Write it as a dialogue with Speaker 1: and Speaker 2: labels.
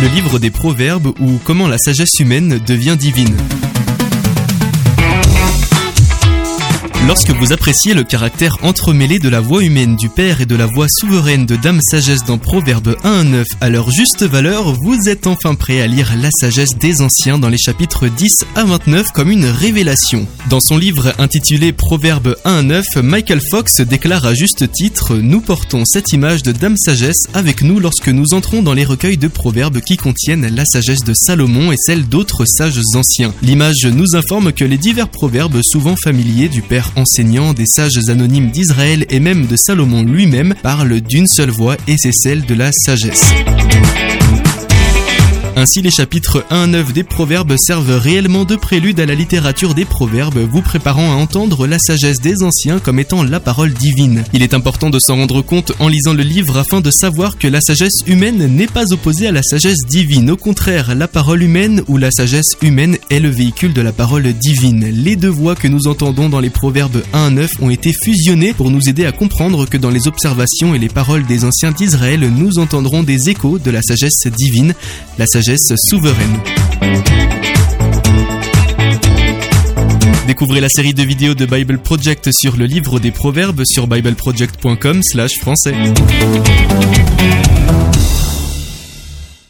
Speaker 1: le livre des proverbes ou comment la sagesse humaine devient divine. Lorsque vous appréciez le caractère entremêlé de la voix humaine du Père et de la voix souveraine de Dame Sagesse dans Proverbe 1 à 9 à leur juste valeur, vous êtes enfin prêt à lire la sagesse des anciens dans les chapitres 10 à 29 comme une révélation. Dans son livre intitulé Proverbe 1 à 9, Michael Fox déclare à juste titre Nous portons cette image de Dame Sagesse avec nous lorsque nous entrons dans les recueils de proverbes qui contiennent la sagesse de Salomon et celle d'autres sages anciens. L'image nous informe que les divers proverbes souvent familiers du Père enseignants des sages anonymes d'Israël et même de Salomon lui-même parlent d'une seule voix et c'est celle de la sagesse. Ainsi, les chapitres 1 à 9 des Proverbes servent réellement de prélude à la littérature des Proverbes, vous préparant à entendre la sagesse des anciens comme étant la parole divine. Il est important de s'en rendre compte en lisant le livre afin de savoir que la sagesse humaine n'est pas opposée à la sagesse divine. Au contraire, la parole humaine ou la sagesse humaine est le véhicule de la parole divine. Les deux voix que nous entendons dans les Proverbes 1 à 9 ont été fusionnées pour nous aider à comprendre que dans les observations et les paroles des anciens d'Israël, nous entendrons des échos de la sagesse divine, souveraine. Découvrez la série de vidéos de Bible Project sur le livre des proverbes sur bibleproject.com/français.